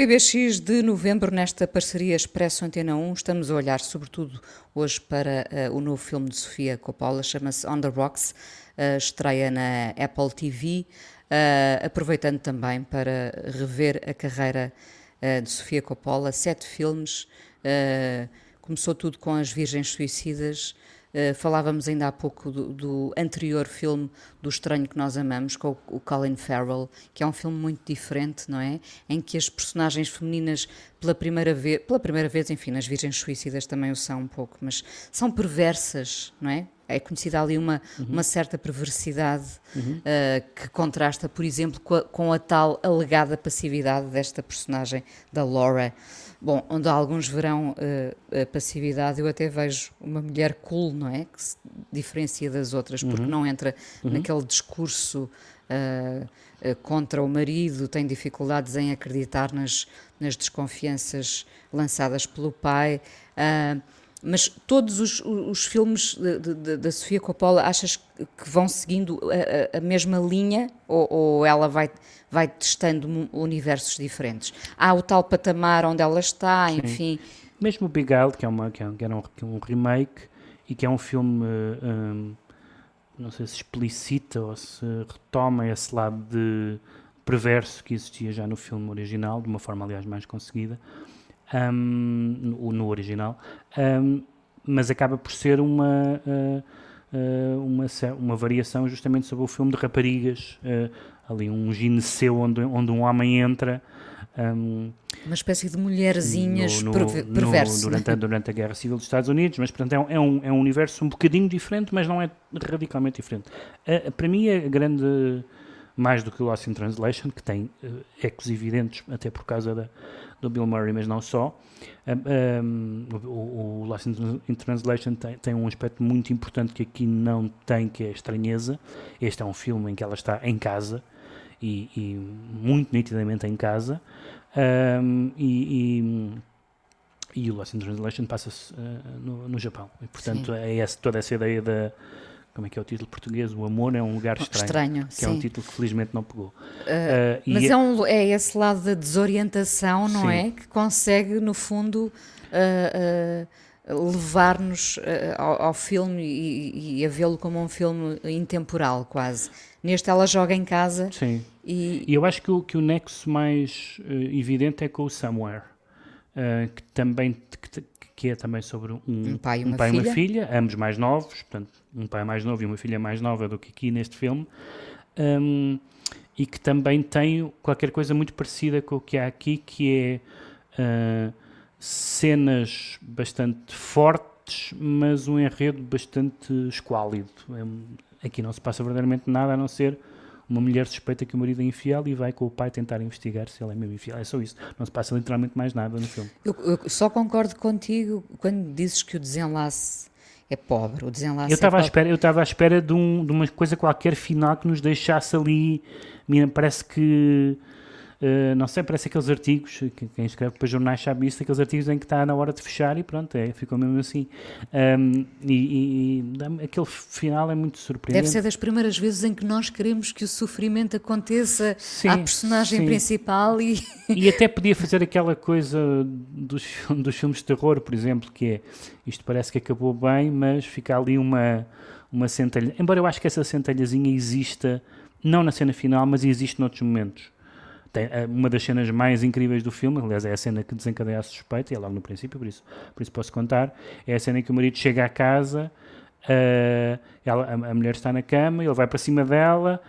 PBX de novembro, nesta parceria Expresso Antena 1, estamos a olhar sobretudo hoje para uh, o novo filme de Sofia Coppola, chama-se On the Rocks, uh, estreia na Apple TV, uh, aproveitando também para rever a carreira de Sofia Coppola, sete filmes, começou tudo com As Virgens Suicidas, Uh, falávamos ainda há pouco do, do, anterior filme do Estranho que Nós Amamos, com o, o, Colin Farrell, que é um filme muito diferente, não é? Em que as personagens femininas, pela primeira vez, pela primeira vez, enfim, nas Virgens Suicidas também o são um pouco, mas são perversas, não é? É conhecida ali uma, uhum. uma certa perversidade uhum. uh, que contrasta, por exemplo, com a, com a tal alegada passividade desta personagem, da Laura. Bom, onde alguns verão uh, a passividade, eu até vejo uma mulher cool, não é? Que se diferencia das outras, porque uhum. não entra uhum. naquele discurso uh, uh, contra o marido, tem dificuldades em acreditar nas, nas desconfianças lançadas pelo pai. Mas todos os, os filmes da Sofia Coppola, achas que vão seguindo a, a mesma linha ou, ou ela vai vai testando universos diferentes. Há o tal patamar onde ela está, Sim. enfim. Mesmo o Big Al, que, é uma, que, é, que era um, um, remake e que é um filme, um, não sei se explicita ou se retoma esse lado de perverso que existia já no filme original, de uma forma, aliás, mais conseguida, um, no, no, original, um, mas acaba por ser uma, uh, uh, uma, uma variação justamente sobre o filme de raparigas uh, ali um gineceu onde, onde um homem entra. Um, uma espécie de mulherzinhas no, no, perverso. No, durante, a, durante a Guerra Civil dos Estados Unidos, mas portanto é um, é um universo um bocadinho diferente, mas não é radicalmente diferente. Uh, para mim, é grande, mais do que o Lost in Translation, que tem uh, ecos evidentes, até por causa da, do Bill Murray, mas não só. Um, o, o Lost in Translation tem, tem, um aspecto muito importante que aqui não tem, que é a estranheza. Este é um filme em que ela está em casa e, e muito nitidamente em casa. Um, e, e, e, o Lost in Translation passa-se uh, no, no, Japão. E, portanto, sim. é essa, toda essa ideia da. Como é que é o título português? O amor é um lugar estranho. Estranho, que sim. é um título que felizmente não pegou. Uh, uh, mas é, um, é esse lado da desorientação, não sim. é? Que consegue, no fundo levar-nos uh, ao, ao, filme e, e a vê-lo como um filme intemporal, quase. Neste, ela joga em casa. Sim. E, e eu acho que o, que o nexo mais evidente é com o Somewhere, uh, que também que, que, é também sobre um, um pai, e uma, um pai filha. uma filha, ambos mais novos, portanto, um pai mais novo e uma filha mais nova do que aqui neste filme. Um, e que também tem qualquer coisa muito parecida com o que há aqui, que é uh, cenas bastante fortes, mas um enredo bastante esquálido. É, aqui não se passa verdadeiramente nada a não ser uma mulher suspeita que o marido é infiel e vai com o pai tentar investigar se ele é mesmo infiel. É só isso. Não se passa literalmente mais nada no filme. Eu, eu só concordo contigo quando dizes que o desenlace é pobre. O desenlace eu estava é à espera, eu estava à espera de, um, de uma coisa qualquer final que nos deixasse ali. Parece que Uh, não sei, parece aqueles artigos, quem escreve para jornais sabe isso, aqueles artigos em que está na hora de fechar e pronto, é, ficou mesmo assim. Um, e, e, aquele final é muito surpreendente. Deve ser das primeiras vezes em que nós queremos que o sofrimento aconteça sim, à personagem sim. principal e... E até podia fazer aquela coisa dos, dos filmes de terror, por exemplo, que é, isto parece que acabou bem, mas fica ali uma, uma centelha. Embora eu acho que essa centelhazinha exista, não na cena final, mas existe noutros momentos tem, é uma das cenas mais incríveis do filme, aliás, é a cena que desencadeia a suspeita, e é logo no princípio, por isso, por isso posso contar. É a cena em que o marido chega à casa, uh, ela, a, a, mulher está na cama, ele vai para cima dela.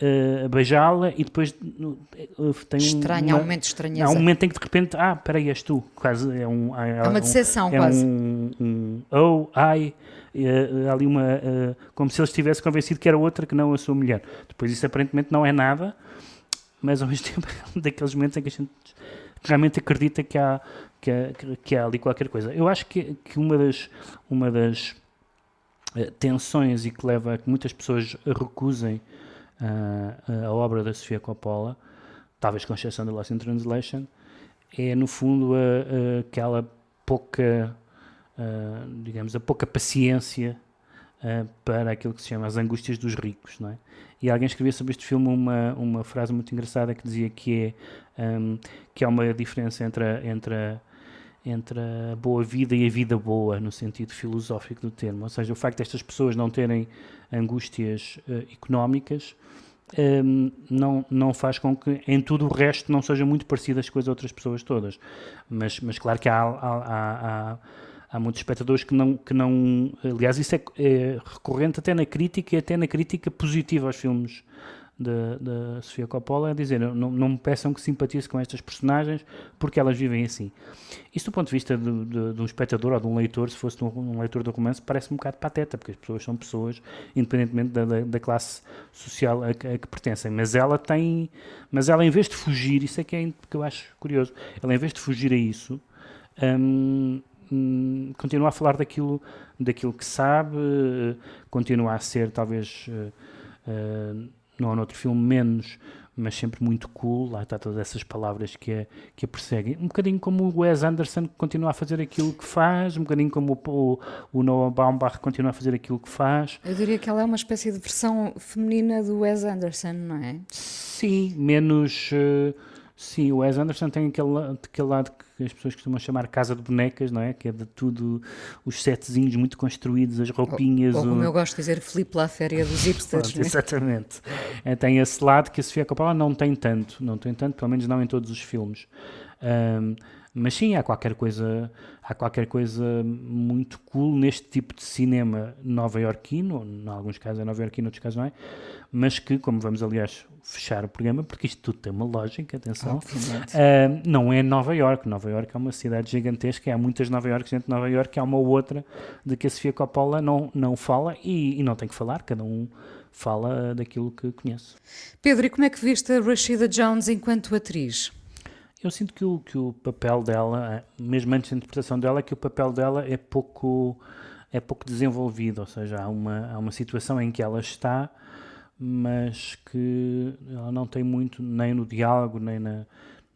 Uh, beijá-la e depois uh, tem Estranho, uma, há um momento estranho. Há um momento em que de repente, ah, peraí, és tu. Quase, é, um, é, é uma decepção, um, é quase. Um, um oh, ai, uh, ali uma. Uh, como se ele estivesse convencido que era outra que não a sua mulher. Depois isso aparentemente não é nada mas ao mesmo tempo é daqueles momentos em que a gente realmente acredita que há, que há, que há ali qualquer coisa. Eu acho que, que uma das, uma das uh, tensões e que leva a que muitas pessoas recusem uh, a obra da Sofia Coppola, talvez com exceção da Lost in Translation, é no fundo aquela pouca, uh, digamos, a pouca paciência uh, para aquilo que se chama as angústias dos ricos, não é? E alguém escrevia sobre este filme uma, uma frase muito engraçada que dizia que é um, que há uma diferença entre a, entre a, entre a boa vida e a vida boa, no sentido filosófico do termo. Ou seja, o facto destas pessoas não terem angústias uh, económicas um, não, não faz com que em tudo o resto não sejam muito parecidas com as outras pessoas todas. Mas, mas claro que há, há, há, há, muitos espectadores que não, que não. Aliás, isso é, é, recorrente até na crítica e até na crítica positiva aos filmes da, Sofia Coppola a dizer não, não me peçam que simpatize com estas personagens porque elas vivem assim. Isso do ponto de vista de, de, de um espectador ou de um leitor, se fosse um, um leitor de romance, parece um bocado pateta, porque as pessoas são pessoas, independentemente da, da, da classe social a a que, pertencem. Mas ela tem, mas ela em vez de fugir, isso é que, é, que eu acho curioso, ela em vez de fugir a isso, hum, hum, continua a falar daquilo, daquilo que sabe, continua a ser talvez... Uh, uh, não noutro filme menos, mas sempre muito cool, lá está todas essas palavras que a, que a perseguem. Um bocadinho como o Wes Anderson que continua a fazer aquilo que faz, um bocadinho como o, o Noah Baumbach continua a fazer aquilo que faz. Eu diria que ela é uma espécie de versão feminina do Wes Anderson, não é? Sim, menos... Uh, sim, o Wes Anderson tem aquele, aquele lado que que as pessoas costumam chamar casa de bonecas, não é? Que é de tudo, os setzinhos muito construídos, as roupinhas. Ou, ou como o... eu gosto de dizer, flip lá a féria dos hipsters. Pronto, é? Exatamente. É, tem esse lado que a Sofia Coppola não tem tanto, não tem tanto, pelo menos não em todos os filmes. Um, mas sim, há qualquer coisa, há qualquer coisa muito cool neste tipo de cinema nova-iorquino, em alguns casos é nova-iorquino, em outros casos não é, mas que, como vamos aliás fechar o programa, porque isto tudo tem uma lógica, atenção, uh, não é Nova York. Nova York é uma cidade gigantesca, há muitas Nova York dentro de Nova York, há uma outra de que a Sofia Coppola não, não fala e, e não tem que falar, cada um fala daquilo que conhece. Pedro, e como é que viste a Rashida Jones enquanto atriz? Eu sinto que o, que o papel dela, mesmo antes da interpretação dela, é que o papel dela é pouco, é pouco desenvolvido, ou seja, há uma, há uma situação em que ela está, mas que ela não tem muito, nem no diálogo, nem, na,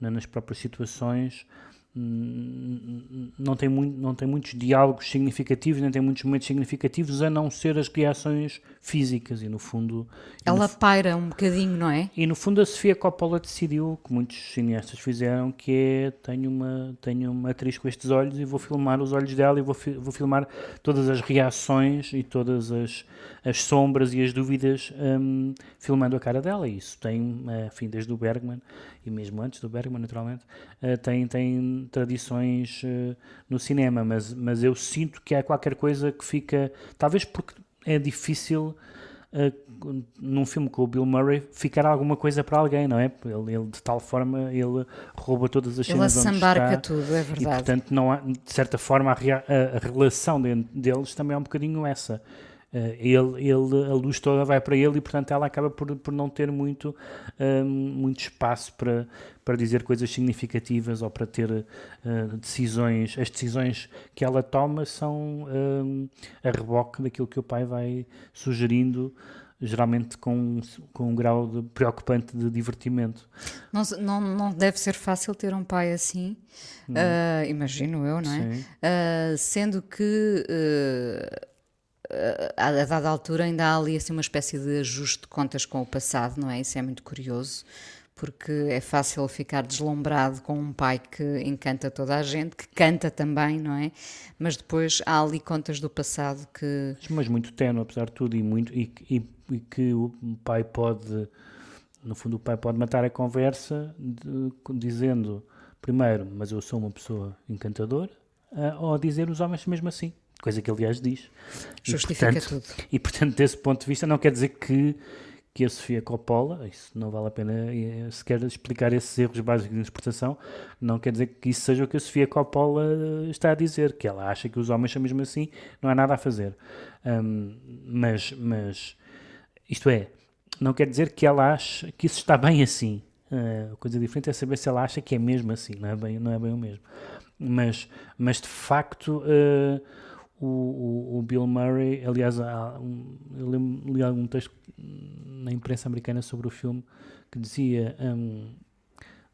nem nas próprias situações, não tem, muito, não tem muitos diálogos significativos, nem tem muitos momentos significativos, a não ser as reações físicas e no fundo... Ela no, paira um bocadinho, não é? E no fundo a Sofia Coppola decidiu, que muitos cineastas fizeram, que é, tenho uma, tenho uma atriz com estes olhos e vou filmar os olhos dela e vou, vou filmar todas as reações e todas as, as sombras e as dúvidas um, filmando a cara dela. E isso tem, enfim, desde o Bergman e mesmo antes do Bergman, naturalmente, uh, tem, tem tradições uh, no cinema, mas, mas eu sinto que há qualquer coisa que fica, talvez porque é difícil uh, num filme com o Bill Murray ficar alguma coisa para alguém, não é? Ele, ele de tal forma ele rouba todas as cenas ele onde está. tudo, é verdade. E portanto não há, de certa forma a, a, a relação de, deles também é um bocadinho essa. Uh, ele, ele, a luz toda vai para ele e, portanto, ela acaba por, por não ter muito, uh, muito espaço para, para dizer coisas significativas ou para ter uh, decisões. As decisões que ela toma são a reboque daquilo que o pai vai sugerindo geralmente com, com um grau de preocupante de divertimento. Não, não, não deve ser fácil ter um pai assim, uh, imagino eu, não é? Uh, sendo que uh, a, dada altura ainda há ali assim, uma espécie de ajuste de contas com o passado, não é? Isso é muito curioso, porque é fácil ficar deslumbrado com um pai que encanta toda a gente, que canta também, não é? Mas depois há ali contas do passado que. Mas muito tenue, apesar de tudo, e, muito, e, e, e que o pai pode. No fundo, o pai pode matar a conversa de, dizendo, primeiro, mas eu sou uma pessoa encantadora, uh, ou dizer os homens mesmo assim coisa que aliás diz. Justifica e, portanto, tudo. E portanto, desse ponto de vista, não quer dizer que, que a Sofia Coppola, isso não vale a pena eh, sequer explicar esses erros básicos de interpretação, não quer dizer que isso seja o que a Sofia Coppola eh, está a dizer, que ela acha que os homens são mesmo assim, não há nada a fazer. Um, mas, mas, isto é, não quer dizer que ela acha que isso está bem assim. Uh, a coisa diferente é saber se ela acha que é mesmo assim, não é bem, não é bem o mesmo. Mas, mas de facto. Uh, o, o, o, Bill Murray, aliás, há um, eu li algum texto na imprensa americana sobre o filme que dizia um,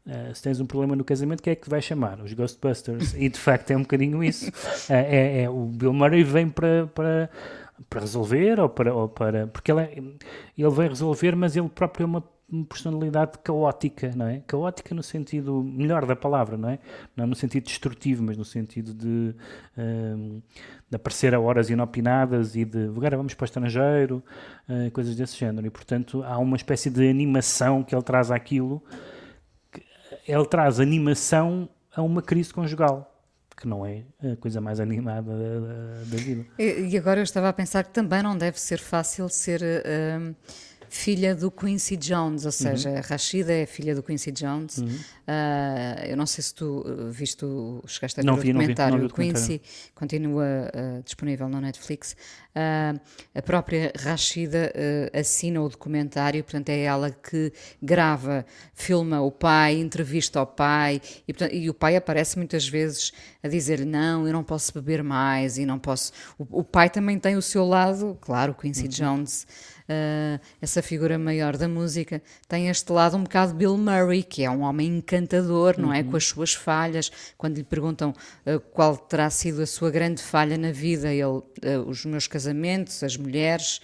uh, se tens um problema no casamento, quem é que vai chamar? Os Ghostbusters. e de facto é um bocadinho isso. Uh, é, é, o Bill Murray vem para, para, para resolver ou para, ou para porque ele, é, ele vai resolver, mas ele próprio é uma personalidade caótica, não é? Caótica no sentido melhor da palavra, não é? Não no sentido destrutivo, mas no sentido de, um, de aparecer a horas inopinadas e de agora vamos para o estrangeiro, uh, coisas desse género. E portanto há uma espécie de animação que ele traz àquilo. Ele traz animação a uma crise conjugal que não é a coisa mais animada da, da vida. E, agora eu estava a pensar que também não deve ser fácil ser uh, filha do Quincy Jones, ou seja, uhum. Rashida é filha do Quincy Jones. Uhum. Uh, eu não sei se tu uh, viste o, chegaste a ver não o vi, documentário, não vi, não vi o Quincy continua uh, disponível na Netflix. Uh, a própria Rashida assina o documentário, portanto é ela que grava, filma o pai, entrevista ao pai e, portanto, e o pai aparece muitas vezes a dizer não, eu não posso beber mais e não posso. O, o pai também tem o seu lado, claro, Quincy uhum. Jones uh, essa figura maior da música, tem este lado um bocado Bill Murray, que é um homem encantador, não é? uhum. é? Com as suas falhas. Quando lhe perguntam uh, qual terá sido a sua grande falha na vida, ele, uh, os meus casamentos, as mulheres.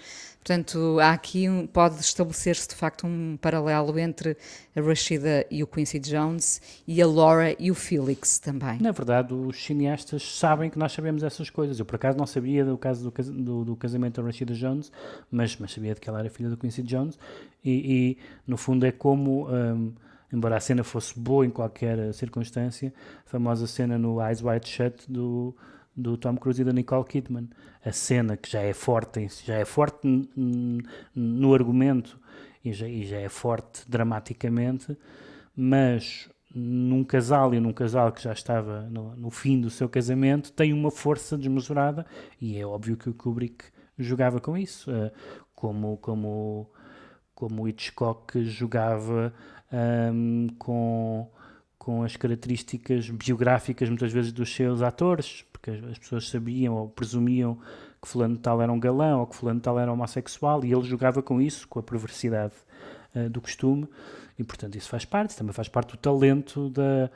Portanto, há aqui um, pode estabelecer-se de facto um paralelo entre a Rashida e o Quincy Jones e a Laura e o Felix também. Na verdade, os cineastas sabem que nós sabemos essas coisas. Eu, por acaso, não sabia do caso do, do, do casamento da Rashida Jones, mas, mas sabia de que ela era filha do Quincy Jones e, e no fundo, é como. Um, embora a cena fosse boa em qualquer circunstância, a famosa cena no Eyes Wide Shut do, do Tom Cruise e da Nicole Kidman. A cena que já é forte, já é forte no argumento e já, e já é forte dramaticamente, mas num casal e num casal que já estava no, no, fim do seu casamento tem uma força desmesurada e é óbvio que o Kubrick jogava com isso, uh, como como como Hitchcock jogava um, com com as características biográficas muitas vezes dos seus atores, porque as pessoas sabiam ou presumiam que fulano tal era um galã ou que fulano tal era homossexual e ele jogava com isso, com a perversidade uh, do costume e portanto isso faz parte, também faz parte do talento da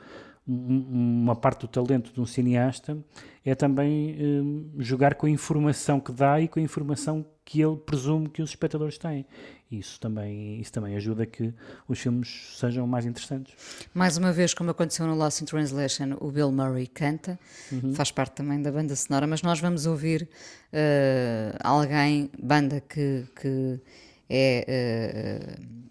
uma parte do talento de um cineasta é também um, jogar com a informação que dá e com a informação que ele presume que os espectadores têm. Isso também, isso também ajuda a que os filmes sejam mais interessantes. Mais uma vez, como aconteceu no Lost in Translation, o Bill Murray canta, uhum. faz parte também da banda sonora, mas nós vamos ouvir uh, alguém, banda que, que é. Uh,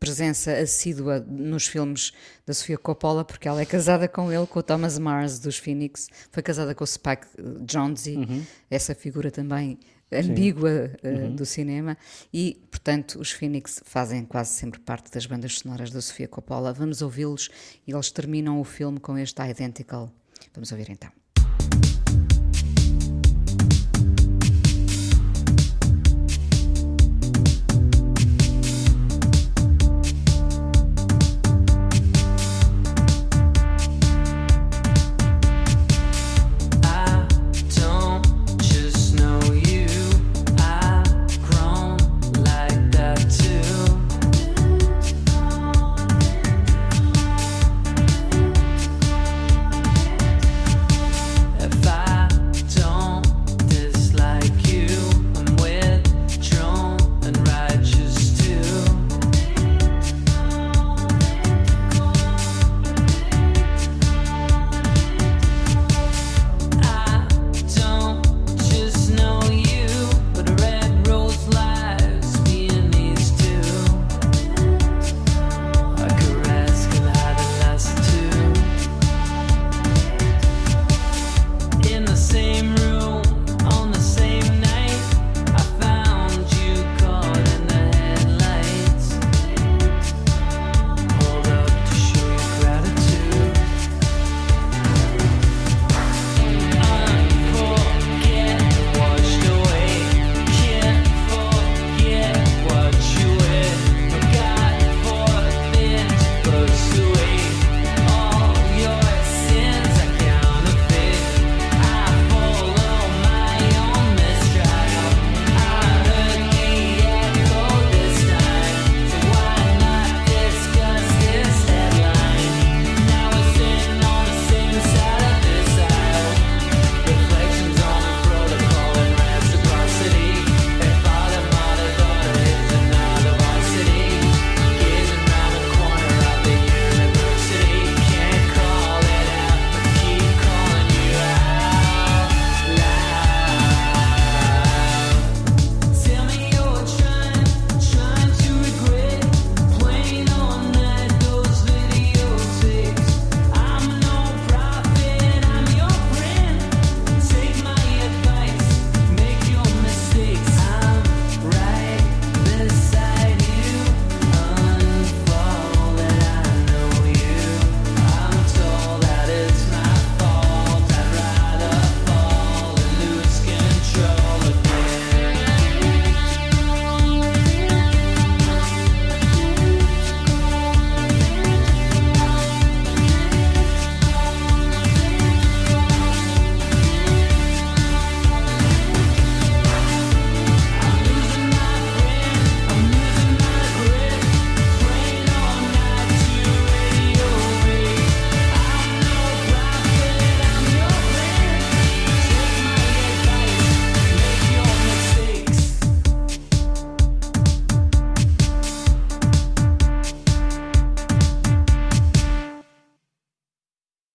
presença assídua nos filmes da Sofia Coppola, porque ela é casada com ele, com o Thomas Mars dos Phoenix, foi casada com o Spike Jonze, uhum. essa figura também ambígua uh, uhum. do cinema, e, portanto, os Phoenix fazem quase sempre parte das bandas sonoras da Sofia Coppola. Vamos ouvi-los e eles terminam o filme com este Identical. Vamos ouvir então.